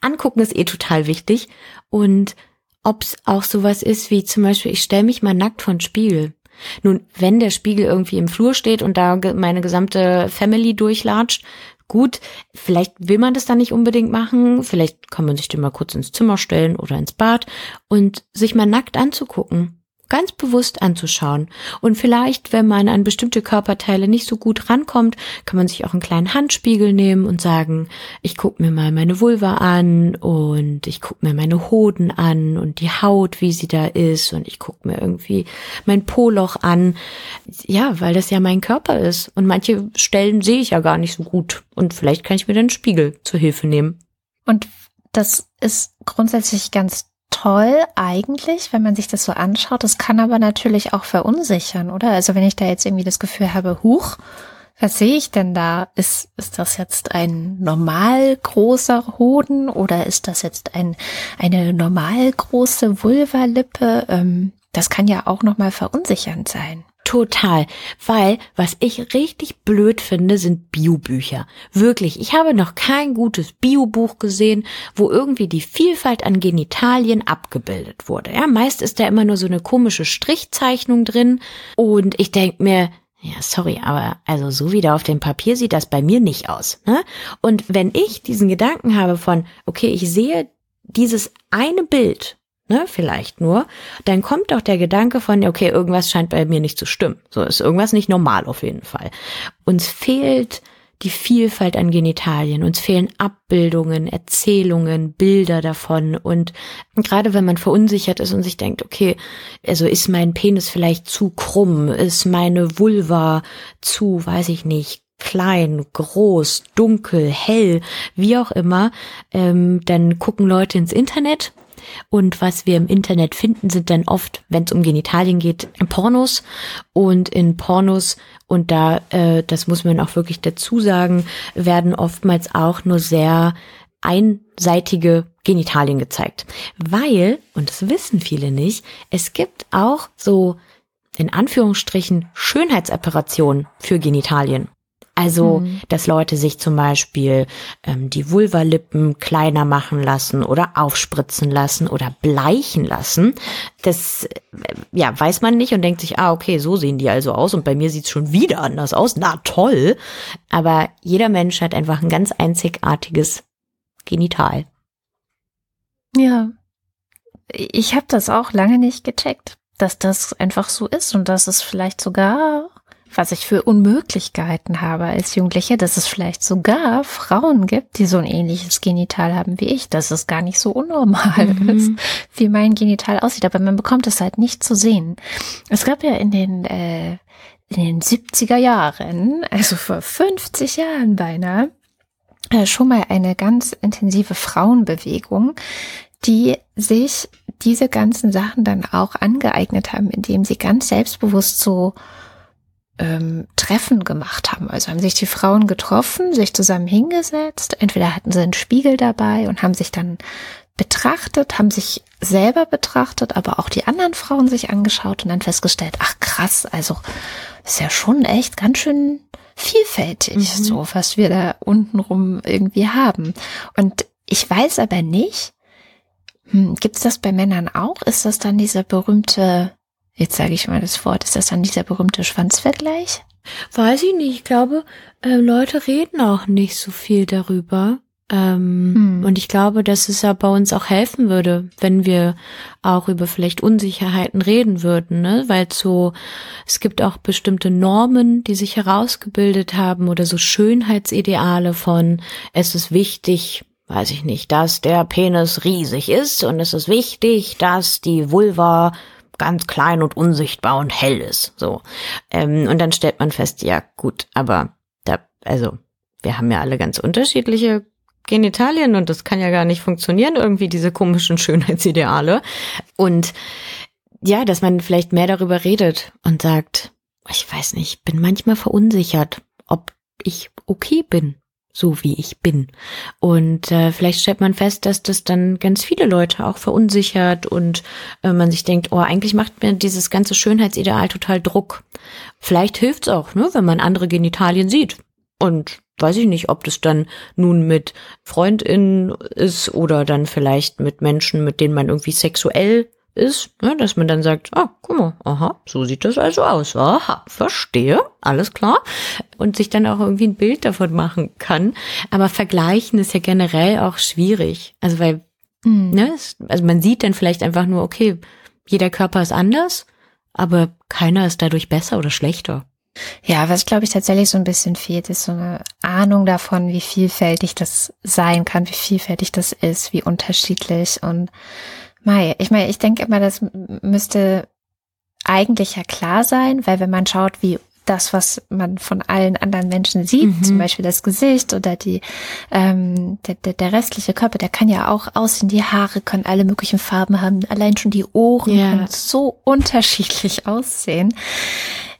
angucken ist eh total wichtig. Und ob's auch sowas ist wie zum Beispiel, ich stelle mich mal nackt vor den Spiegel. Nun, wenn der Spiegel irgendwie im Flur steht und da meine gesamte Family durchlatscht, gut, vielleicht will man das dann nicht unbedingt machen, vielleicht kann man sich den mal kurz ins Zimmer stellen oder ins Bad und sich mal nackt anzugucken ganz bewusst anzuschauen. Und vielleicht, wenn man an bestimmte Körperteile nicht so gut rankommt, kann man sich auch einen kleinen Handspiegel nehmen und sagen, ich gucke mir mal meine Vulva an und ich gucke mir meine Hoden an und die Haut, wie sie da ist und ich gucke mir irgendwie mein Poloch an. Ja, weil das ja mein Körper ist. Und manche Stellen sehe ich ja gar nicht so gut. Und vielleicht kann ich mir dann Spiegel zur Hilfe nehmen. Und das ist grundsätzlich ganz toll eigentlich, wenn man sich das so anschaut. Das kann aber natürlich auch verunsichern, oder? Also wenn ich da jetzt irgendwie das Gefühl habe, huch, was sehe ich denn da? Ist, ist das jetzt ein normal großer Hoden oder ist das jetzt ein, eine normal große Vulvalippe? Ähm, das kann ja auch nochmal verunsichernd sein. Total, weil was ich richtig blöd finde, sind Biobücher. Wirklich, ich habe noch kein gutes Biobuch gesehen, wo irgendwie die Vielfalt an Genitalien abgebildet wurde. Ja, meist ist da immer nur so eine komische Strichzeichnung drin und ich denk mir, ja, sorry, aber also so wie da auf dem Papier sieht das bei mir nicht aus. Ne? Und wenn ich diesen Gedanken habe von, okay, ich sehe dieses eine Bild ne, vielleicht nur, dann kommt doch der Gedanke von, okay, irgendwas scheint bei mir nicht zu stimmen. So ist irgendwas nicht normal auf jeden Fall. Uns fehlt die Vielfalt an Genitalien. Uns fehlen Abbildungen, Erzählungen, Bilder davon. Und gerade wenn man verunsichert ist und sich denkt, okay, also ist mein Penis vielleicht zu krumm, ist meine Vulva zu, weiß ich nicht, klein, groß, dunkel, hell, wie auch immer, ähm, dann gucken Leute ins Internet und was wir im Internet finden, sind dann oft, wenn es um Genitalien geht, Pornos. Und in Pornos, und da, äh, das muss man auch wirklich dazu sagen, werden oftmals auch nur sehr einseitige Genitalien gezeigt. Weil, und das wissen viele nicht, es gibt auch so in Anführungsstrichen Schönheitsoperationen für Genitalien. Also, mhm. dass Leute sich zum Beispiel ähm, die Vulvalippen kleiner machen lassen oder aufspritzen lassen oder bleichen lassen. Das äh, ja weiß man nicht und denkt sich, ah, okay, so sehen die also aus und bei mir sieht's schon wieder anders aus. Na toll. Aber jeder Mensch hat einfach ein ganz einzigartiges Genital. Ja. Ich habe das auch lange nicht gecheckt, dass das einfach so ist und dass es vielleicht sogar was ich für unmöglich gehalten habe als Jugendliche, dass es vielleicht sogar Frauen gibt, die so ein ähnliches Genital haben wie ich, dass es gar nicht so unnormal mhm. ist, wie mein Genital aussieht. Aber man bekommt es halt nicht zu sehen. Es gab ja in den, äh, in den 70er Jahren, also vor 50 Jahren beinahe, äh, schon mal eine ganz intensive Frauenbewegung, die sich diese ganzen Sachen dann auch angeeignet haben, indem sie ganz selbstbewusst so ähm, Treffen gemacht haben. Also haben sich die Frauen getroffen, sich zusammen hingesetzt. Entweder hatten sie einen Spiegel dabei und haben sich dann betrachtet, haben sich selber betrachtet, aber auch die anderen Frauen sich angeschaut und dann festgestellt, ach krass, also ist ja schon echt ganz schön vielfältig, mhm. so was wir da untenrum irgendwie haben. Und ich weiß aber nicht, hm, gibt es das bei Männern auch? Ist das dann dieser berühmte Jetzt sage ich mal das Wort. Ist das dann dieser berühmte Schwanzvergleich? Weiß ich nicht. Ich glaube, äh, Leute reden auch nicht so viel darüber. Ähm, hm. Und ich glaube, dass es ja bei uns auch helfen würde, wenn wir auch über vielleicht Unsicherheiten reden würden, ne? Weil so, es gibt auch bestimmte Normen, die sich herausgebildet haben oder so Schönheitsideale von, es ist wichtig, weiß ich nicht, dass der Penis riesig ist und es ist wichtig, dass die Vulva ganz klein und unsichtbar und hell ist. So. Ähm, und dann stellt man fest, ja gut, aber da, also, wir haben ja alle ganz unterschiedliche Genitalien und das kann ja gar nicht funktionieren, irgendwie diese komischen Schönheitsideale. Und ja, dass man vielleicht mehr darüber redet und sagt, ich weiß nicht, bin manchmal verunsichert, ob ich okay bin so wie ich bin. Und äh, vielleicht stellt man fest, dass das dann ganz viele Leute auch verunsichert und äh, man sich denkt, oh, eigentlich macht mir dieses ganze Schönheitsideal total Druck. Vielleicht hilft's auch, ne, wenn man andere Genitalien sieht. Und weiß ich nicht, ob das dann nun mit FreundInnen ist oder dann vielleicht mit Menschen, mit denen man irgendwie sexuell ist, ne, dass man dann sagt, ah, guck mal, aha, so sieht das also aus. Aha, verstehe, alles klar. Und sich dann auch irgendwie ein Bild davon machen kann. Aber vergleichen ist ja generell auch schwierig. Also weil, mhm. ne, also man sieht dann vielleicht einfach nur, okay, jeder Körper ist anders, aber keiner ist dadurch besser oder schlechter. Ja, was glaube ich tatsächlich so ein bisschen fehlt, ist so eine Ahnung davon, wie vielfältig das sein kann, wie vielfältig das ist, wie unterschiedlich und Mai, ich meine, ich denke immer, das müsste eigentlich ja klar sein, weil wenn man schaut, wie das, was man von allen anderen Menschen sieht, mhm. zum Beispiel das Gesicht oder die ähm, der, der, der restliche Körper, der kann ja auch aussehen, die Haare können alle möglichen Farben haben, allein schon die Ohren ja. können so unterschiedlich aussehen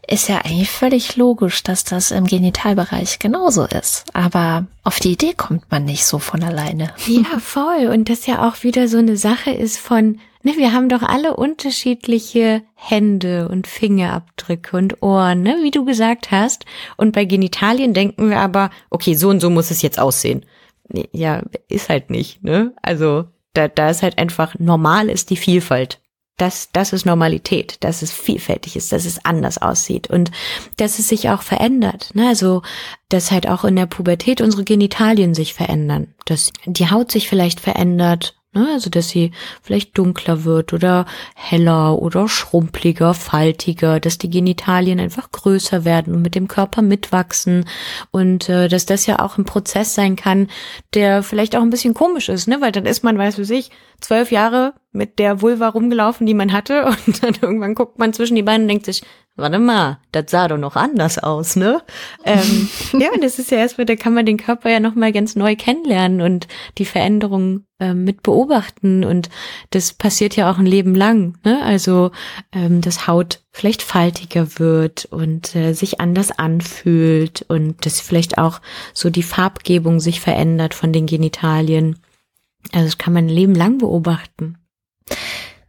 ist ja eigentlich völlig logisch, dass das im Genitalbereich genauso ist. Aber auf die Idee kommt man nicht so von alleine. Ja, voll. Und das ja auch wieder so eine Sache ist von, ne, wir haben doch alle unterschiedliche Hände und Fingerabdrücke und Ohren, ne, wie du gesagt hast. Und bei Genitalien denken wir aber, okay, so und so muss es jetzt aussehen. Ja, ist halt nicht, ne? Also, da, da ist halt einfach normal ist die Vielfalt. Das, das ist Normalität, dass es vielfältig ist, dass es anders aussieht und dass es sich auch verändert. Ne? Also, dass halt auch in der Pubertät unsere Genitalien sich verändern, dass die Haut sich vielleicht verändert, ne? also dass sie vielleicht dunkler wird oder heller oder schrumpeliger, faltiger, dass die Genitalien einfach größer werden und mit dem Körper mitwachsen und äh, dass das ja auch ein Prozess sein kann, der vielleicht auch ein bisschen komisch ist, ne? weil dann ist man, weiß wie ich, zwölf Jahre mit der Vulva rumgelaufen, die man hatte und dann irgendwann guckt man zwischen die Beine und denkt sich, warte mal, das sah doch noch anders aus, ne? ähm, ja, das ist ja erstmal, da kann man den Körper ja nochmal ganz neu kennenlernen und die Veränderungen ähm, mit beobachten und das passiert ja auch ein Leben lang, ne? Also, ähm, dass Haut vielleicht faltiger wird und äh, sich anders anfühlt und dass vielleicht auch so die Farbgebung sich verändert von den Genitalien. Also das kann man ein Leben lang beobachten.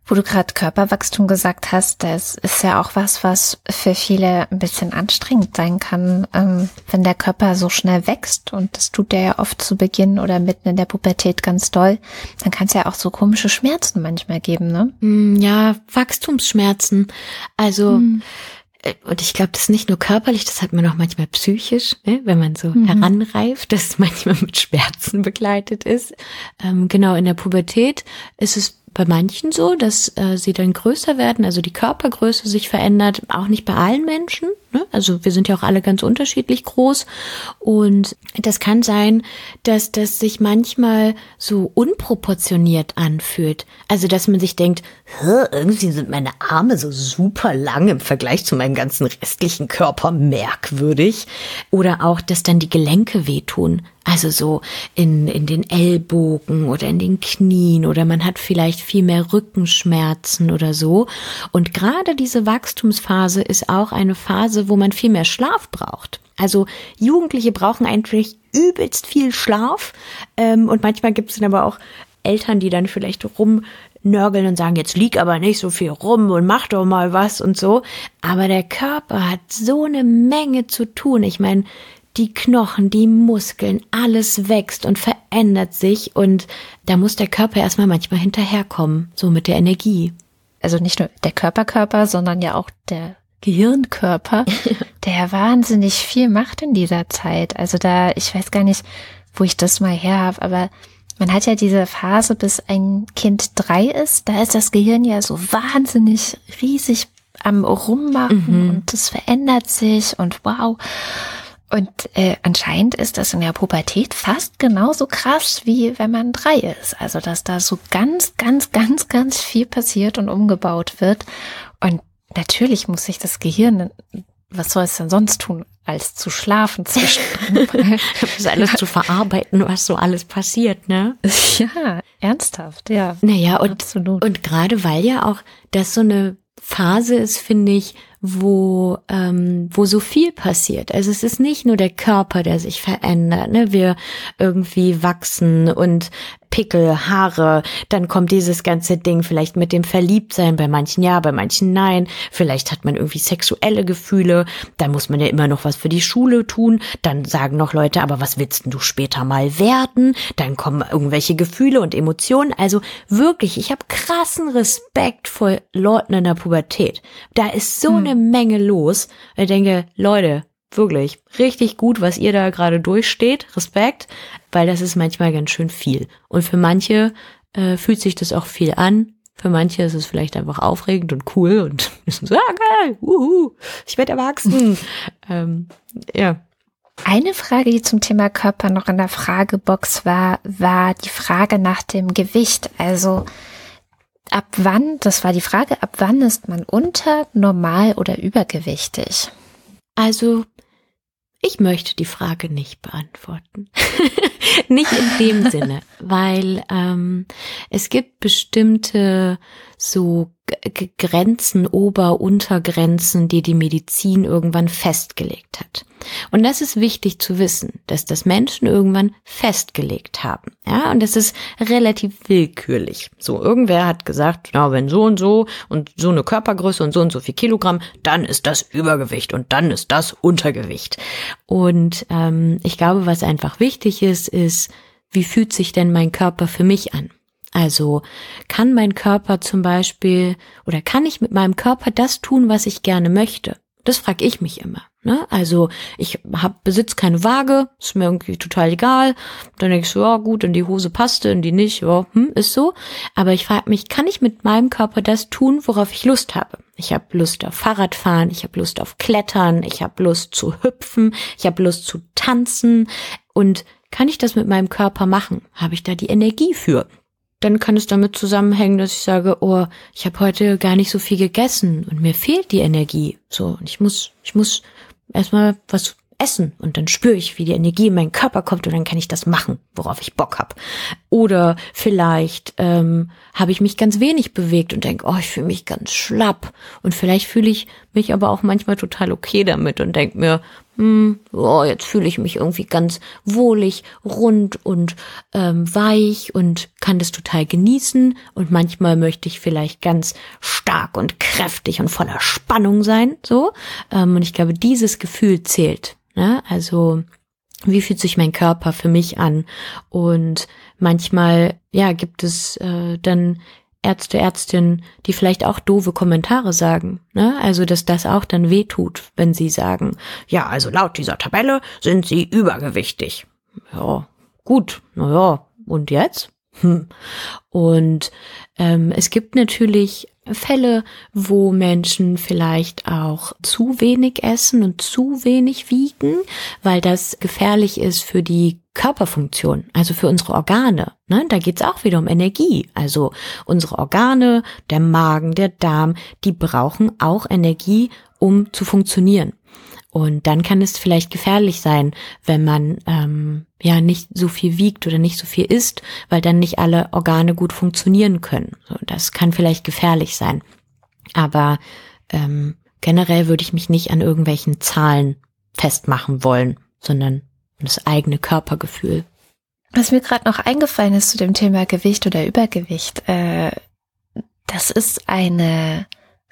Wo du gerade Körperwachstum gesagt hast, das ist ja auch was, was für viele ein bisschen anstrengend sein kann, ähm, wenn der Körper so schnell wächst. Und das tut der ja oft zu Beginn oder mitten in der Pubertät ganz doll. Dann kann es ja auch so komische Schmerzen manchmal geben, ne? Mm, Ja, Wachstumsschmerzen. Also äh, und ich glaube, das ist nicht nur körperlich, das hat man auch manchmal psychisch, ne? wenn man so heranreift, dass manchmal mit Schmerzen begleitet ist. Ähm, genau, in der Pubertät ist es bei manchen so, dass äh, sie dann größer werden, also die Körpergröße sich verändert, auch nicht bei allen Menschen. Ne? Also wir sind ja auch alle ganz unterschiedlich groß. Und das kann sein, dass das sich manchmal so unproportioniert anfühlt. Also dass man sich denkt, "Hä, irgendwie sind meine Arme so super lang im Vergleich zu meinem ganzen restlichen Körper merkwürdig. Oder auch, dass dann die Gelenke wehtun. Also so in, in den Ellbogen oder in den Knien oder man hat vielleicht viel mehr Rückenschmerzen oder so. Und gerade diese Wachstumsphase ist auch eine Phase, wo man viel mehr Schlaf braucht. Also Jugendliche brauchen eigentlich übelst viel Schlaf. Ähm, und manchmal gibt es dann aber auch Eltern, die dann vielleicht rumnörgeln und sagen, jetzt lieg aber nicht so viel rum und mach doch mal was und so. Aber der Körper hat so eine Menge zu tun. Ich meine, die Knochen, die Muskeln, alles wächst und verändert sich und da muss der Körper erstmal manchmal hinterherkommen, so mit der Energie. Also nicht nur der Körperkörper, sondern ja auch der Gehirnkörper, der wahnsinnig viel macht in dieser Zeit. Also da, ich weiß gar nicht, wo ich das mal her habe, aber man hat ja diese Phase, bis ein Kind drei ist, da ist das Gehirn ja so wahnsinnig riesig am Rummachen und es verändert sich und wow. Und äh, anscheinend ist das in der Pubertät fast genauso krass, wie wenn man drei ist. Also, dass da so ganz, ganz, ganz, ganz viel passiert und umgebaut wird. Und natürlich muss sich das Gehirn, was soll es denn sonst tun, als zu schlafen zwischendrin? Das ist alles zu verarbeiten, was so alles passiert, ne? ja, ernsthaft, ja. Naja, und, Absolut. und gerade weil ja auch das so eine Phase ist, finde ich, wo, ähm, wo so viel passiert. Also es ist nicht nur der Körper, der sich verändert. Ne? Wir irgendwie wachsen und Pickel, Haare, dann kommt dieses ganze Ding vielleicht mit dem Verliebtsein, bei manchen ja, bei manchen nein. Vielleicht hat man irgendwie sexuelle Gefühle, dann muss man ja immer noch was für die Schule tun. Dann sagen noch Leute, aber was willst denn du später mal werden? Dann kommen irgendwelche Gefühle und Emotionen. Also wirklich, ich habe krassen Respekt vor Leuten in der Pubertät. Da ist so eine Menge los. Ich denke, Leute, wirklich richtig gut, was ihr da gerade durchsteht. Respekt, weil das ist manchmal ganz schön viel. Und für manche äh, fühlt sich das auch viel an. Für manche ist es vielleicht einfach aufregend und cool und ist so, ja geil, uhu, ich werde erwachsen. ähm, ja. Eine Frage, die zum Thema Körper noch in der Fragebox war, war die Frage nach dem Gewicht. Also ab wann, das war die Frage, ab wann ist man unter, normal oder übergewichtig? Also, ich möchte die Frage nicht beantworten. nicht in dem Sinne, weil ähm, es gibt bestimmte so G Grenzen, Ober-, Untergrenzen, die die Medizin irgendwann festgelegt hat. Und das ist wichtig zu wissen, dass das Menschen irgendwann festgelegt haben. Ja, und das ist relativ willkürlich. So, irgendwer hat gesagt, na, wenn so und so und so eine Körpergröße und so und so viel Kilogramm, dann ist das Übergewicht und dann ist das Untergewicht. Und ähm, ich glaube, was einfach wichtig ist, ist, wie fühlt sich denn mein Körper für mich an? Also kann mein Körper zum Beispiel oder kann ich mit meinem Körper das tun, was ich gerne möchte? Das frage ich mich immer. Ne? Also ich hab, besitz keine Waage, ist mir irgendwie total egal. Dann denke ich so, ja gut, in die Hose passte, in die nicht, ja, hm, ist so. Aber ich frage mich, kann ich mit meinem Körper das tun, worauf ich Lust habe? Ich habe Lust auf Fahrradfahren, ich habe Lust auf Klettern, ich habe Lust zu hüpfen, ich habe Lust zu tanzen. Und kann ich das mit meinem Körper machen? Habe ich da die Energie für? Dann kann es damit zusammenhängen, dass ich sage, oh, ich habe heute gar nicht so viel gegessen und mir fehlt die Energie. So, und ich muss, ich muss erstmal was essen und dann spüre ich, wie die Energie in meinen Körper kommt und dann kann ich das machen, worauf ich Bock hab. Oder vielleicht ähm, habe ich mich ganz wenig bewegt und denke, oh, ich fühle mich ganz schlapp. Und vielleicht fühle ich mich aber auch manchmal total okay damit und denke mir, hm, oh, jetzt fühle ich mich irgendwie ganz wohlig, rund und ähm, weich und kann das total genießen. Und manchmal möchte ich vielleicht ganz stark und kräftig und voller Spannung sein. So. Ähm, und ich glaube, dieses Gefühl zählt. Ne? Also wie fühlt sich mein Körper für mich an? Und manchmal, ja, gibt es äh, dann Ärzte, Ärztinnen, die vielleicht auch doofe Kommentare sagen. Ne? Also, dass das auch dann wehtut, wenn sie sagen, ja, also laut dieser Tabelle sind sie übergewichtig. Ja, gut, na ja, und jetzt? Hm. Und ähm, es gibt natürlich Fälle, wo Menschen vielleicht auch zu wenig essen und zu wenig wiegen, weil das gefährlich ist für die Körperfunktion, also für unsere Organe. Ne? Da geht's auch wieder um Energie. Also unsere Organe, der Magen, der Darm, die brauchen auch Energie, um zu funktionieren. Und dann kann es vielleicht gefährlich sein, wenn man ähm, ja nicht so viel wiegt oder nicht so viel isst, weil dann nicht alle Organe gut funktionieren können. So, das kann vielleicht gefährlich sein. Aber ähm, generell würde ich mich nicht an irgendwelchen Zahlen festmachen wollen, sondern das eigene Körpergefühl. Was mir gerade noch eingefallen ist zu dem Thema Gewicht oder Übergewicht, äh, das ist eine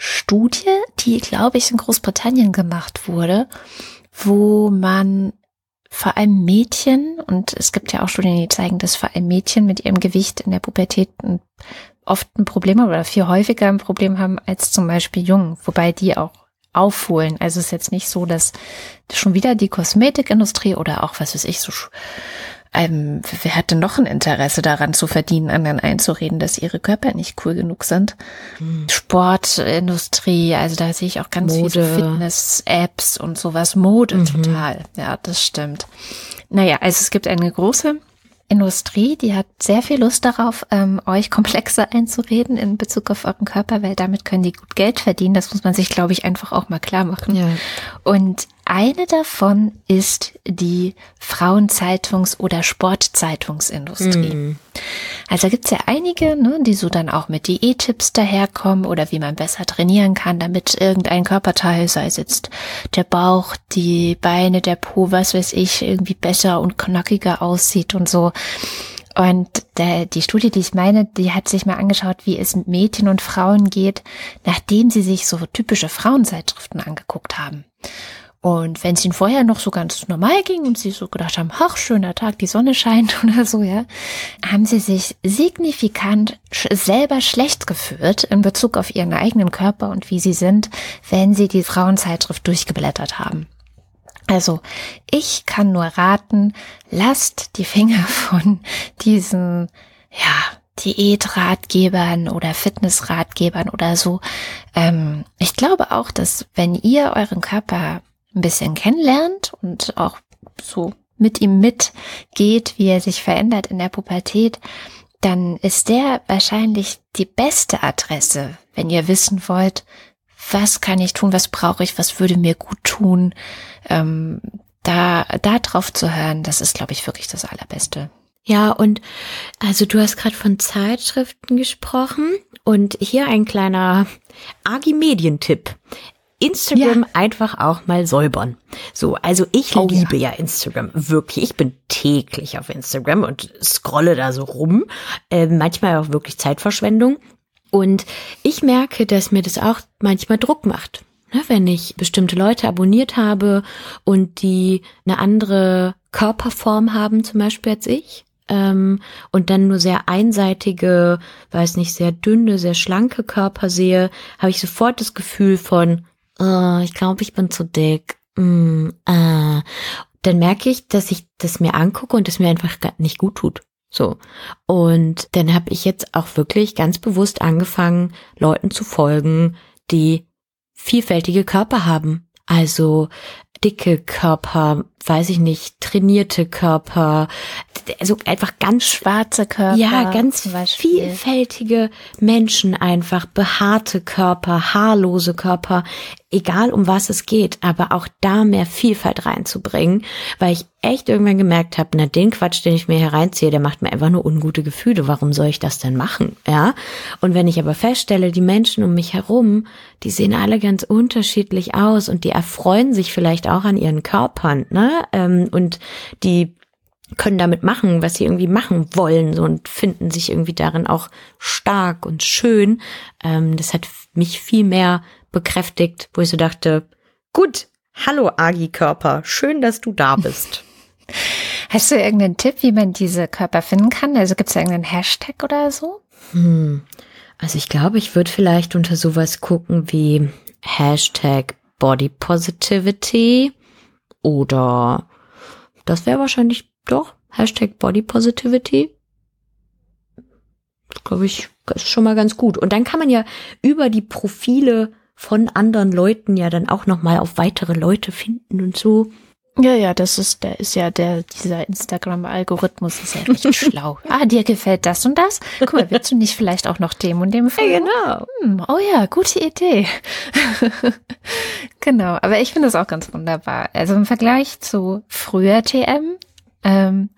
Studie, die, glaube ich, in Großbritannien gemacht wurde, wo man vor allem Mädchen, und es gibt ja auch Studien, die zeigen, dass vor allem Mädchen mit ihrem Gewicht in der Pubertät oft ein Problem oder viel häufiger ein Problem haben als zum Beispiel Jungen, wobei die auch aufholen. Also es ist jetzt nicht so, dass schon wieder die Kosmetikindustrie oder auch, was weiß ich, so ähm, wer hat denn noch ein Interesse daran zu verdienen, anderen einzureden, dass ihre Körper nicht cool genug sind? Hm. Sportindustrie, also da sehe ich auch ganz Mode. viele Fitness-Apps und sowas. Mode mhm. total. Ja, das stimmt. Naja, also es gibt eine große Industrie, die hat sehr viel Lust darauf, ähm, euch komplexer einzureden in Bezug auf euren Körper, weil damit können die gut Geld verdienen. Das muss man sich, glaube ich, einfach auch mal klar machen. Ja. Und eine davon ist die Frauenzeitungs- oder Sportzeitungsindustrie. Mhm. Also gibt's ja einige, ne, die so dann auch mit Diättipps daherkommen oder wie man besser trainieren kann, damit irgendein Körperteil, sei es jetzt der Bauch, die Beine, der Po, was weiß ich, irgendwie besser und knackiger aussieht und so. Und der, die Studie, die ich meine, die hat sich mal angeschaut, wie es Mädchen und Frauen geht, nachdem sie sich so typische Frauenzeitschriften angeguckt haben. Und wenn es ihnen vorher noch so ganz normal ging und sie so gedacht haben, ach, schöner Tag, die Sonne scheint oder so, ja, haben sie sich signifikant selber schlecht gefühlt in Bezug auf ihren eigenen Körper und wie sie sind, wenn sie die Frauenzeitschrift durchgeblättert haben. Also, ich kann nur raten, lasst die Finger von diesen, ja, Diätratgebern oder Fitnessratgebern oder so. Ähm, ich glaube auch, dass wenn ihr euren Körper ein bisschen kennenlernt und auch so mit ihm mitgeht, wie er sich verändert in der Pubertät, dann ist der wahrscheinlich die beste Adresse, wenn ihr wissen wollt, was kann ich tun, was brauche ich, was würde mir gut tun, ähm, da, da drauf zu hören, das ist, glaube ich, wirklich das Allerbeste. Ja, und also du hast gerade von Zeitschriften gesprochen und hier ein kleiner Agi-Medientipp. Instagram ja. einfach auch mal säubern. So, also ich oh, liebe ja. ja. Instagram, wirklich. Ich bin täglich auf Instagram und scrolle da so rum. Äh, manchmal auch wirklich Zeitverschwendung. Und ich merke, dass mir das auch manchmal Druck macht. Ne, wenn ich bestimmte Leute abonniert habe und die eine andere Körperform haben, zum Beispiel als ich, ähm, und dann nur sehr einseitige, weiß nicht, sehr dünne, sehr schlanke Körper sehe, habe ich sofort das Gefühl von, oh, ich glaube, ich bin zu dick. Mm, äh. Dann merke ich, dass ich das mir angucke und es mir einfach nicht gut tut. So. Und dann habe ich jetzt auch wirklich ganz bewusst angefangen, Leuten zu folgen, die vielfältige Körper haben. Also dicke Körper, weiß ich nicht, trainierte Körper, also einfach ganz schwarze Körper. Ja, ganz vielfältige Menschen einfach, behaarte Körper, haarlose Körper egal um was es geht, aber auch da mehr Vielfalt reinzubringen, weil ich echt irgendwann gemerkt habe, na den Quatsch, den ich mir hereinziehe, der macht mir einfach nur ungute Gefühle. Warum soll ich das denn machen? Ja. Und wenn ich aber feststelle, die Menschen um mich herum, die sehen alle ganz unterschiedlich aus und die erfreuen sich vielleicht auch an ihren Körpern, ne? Ähm, und die können damit machen, was sie irgendwie machen wollen so, und finden sich irgendwie darin auch stark und schön. Ähm, das hat mich viel mehr bekräftigt, wo ich so dachte, gut, hallo Agi-Körper, schön, dass du da bist. Hast du irgendeinen Tipp, wie man diese Körper finden kann? Also gibt es irgendeinen Hashtag oder so? Hm. Also ich glaube, ich würde vielleicht unter sowas gucken wie Hashtag Body Positivity oder das wäre wahrscheinlich doch Hashtag Body Positivity. Glaube ich, ist schon mal ganz gut. Und dann kann man ja über die Profile von anderen Leuten ja dann auch noch mal auf weitere Leute finden und so. Ja, ja, das ist, der ist ja der, dieser Instagram-Algorithmus ist ja richtig schlau. Ah, dir gefällt das und das? Guck mal, willst du nicht vielleicht auch noch dem und dem folgen? Ja, genau. Hm, oh ja, gute Idee. genau, aber ich finde das auch ganz wunderbar. Also im Vergleich zu früher TM, ähm,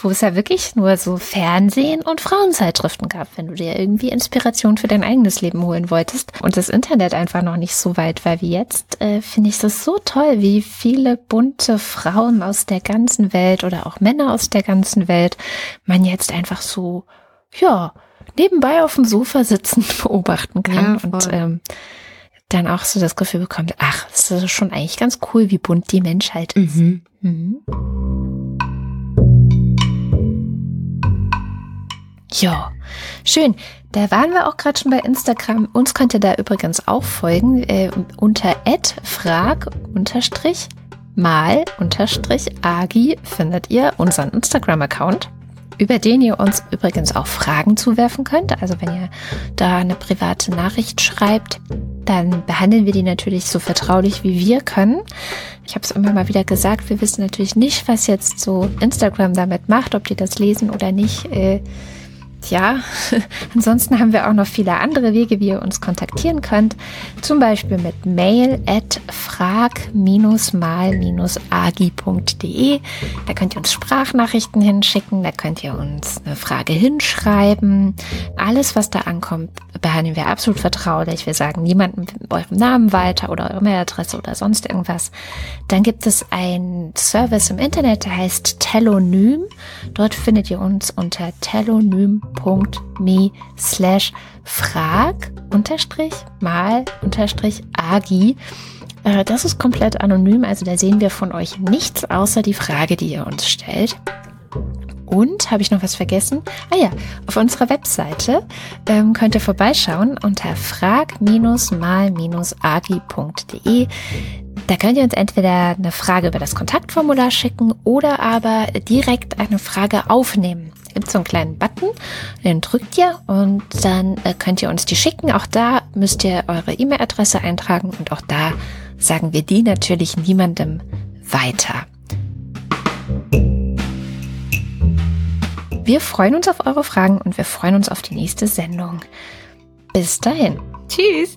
wo es ja wirklich nur so Fernsehen und Frauenzeitschriften gab, wenn du dir irgendwie Inspiration für dein eigenes Leben holen wolltest. Und das Internet einfach noch nicht so weit war wie jetzt, äh, finde ich das so toll, wie viele bunte Frauen aus der ganzen Welt oder auch Männer aus der ganzen Welt man jetzt einfach so, ja, nebenbei auf dem Sofa sitzen beobachten kann. Ja, und ähm, dann auch so das Gefühl bekommt, ach, es ist schon eigentlich ganz cool, wie bunt die Menschheit ist. Mhm. Mhm. Ja, schön. Da waren wir auch gerade schon bei Instagram. Uns könnt ihr da übrigens auch folgen äh, unter frag mal agi findet ihr unseren Instagram-Account, über den ihr uns übrigens auch Fragen zuwerfen könnt. Also wenn ihr da eine private Nachricht schreibt, dann behandeln wir die natürlich so vertraulich wie wir können. Ich habe es immer mal wieder gesagt, wir wissen natürlich nicht, was jetzt so Instagram damit macht, ob die das lesen oder nicht. Äh, ja, ansonsten haben wir auch noch viele andere Wege, wie ihr uns kontaktieren könnt. Zum Beispiel mit mail at frag-mal-agi.de. Da könnt ihr uns Sprachnachrichten hinschicken, da könnt ihr uns eine Frage hinschreiben. Alles, was da ankommt, behandeln wir absolut vertraulich. Wir sagen niemandem euren Namen weiter oder eure Mailadresse oder sonst irgendwas. Dann gibt es einen Service im Internet, der heißt Telonym. Dort findet ihr uns unter telonym.com me slash frag unterstrich mal unterstrich agi. Äh, das ist komplett anonym, also da sehen wir von euch nichts außer die Frage, die ihr uns stellt. Und habe ich noch was vergessen? Ah ja, auf unserer Webseite ähm, könnt ihr vorbeischauen unter frag-mal-agi.de. Da könnt ihr uns entweder eine Frage über das Kontaktformular schicken oder aber direkt eine Frage aufnehmen gibt so einen kleinen Button, den drückt ihr und dann äh, könnt ihr uns die schicken. Auch da müsst ihr eure E-Mail-Adresse eintragen und auch da sagen wir die natürlich niemandem weiter. Wir freuen uns auf eure Fragen und wir freuen uns auf die nächste Sendung. Bis dahin. Tschüss.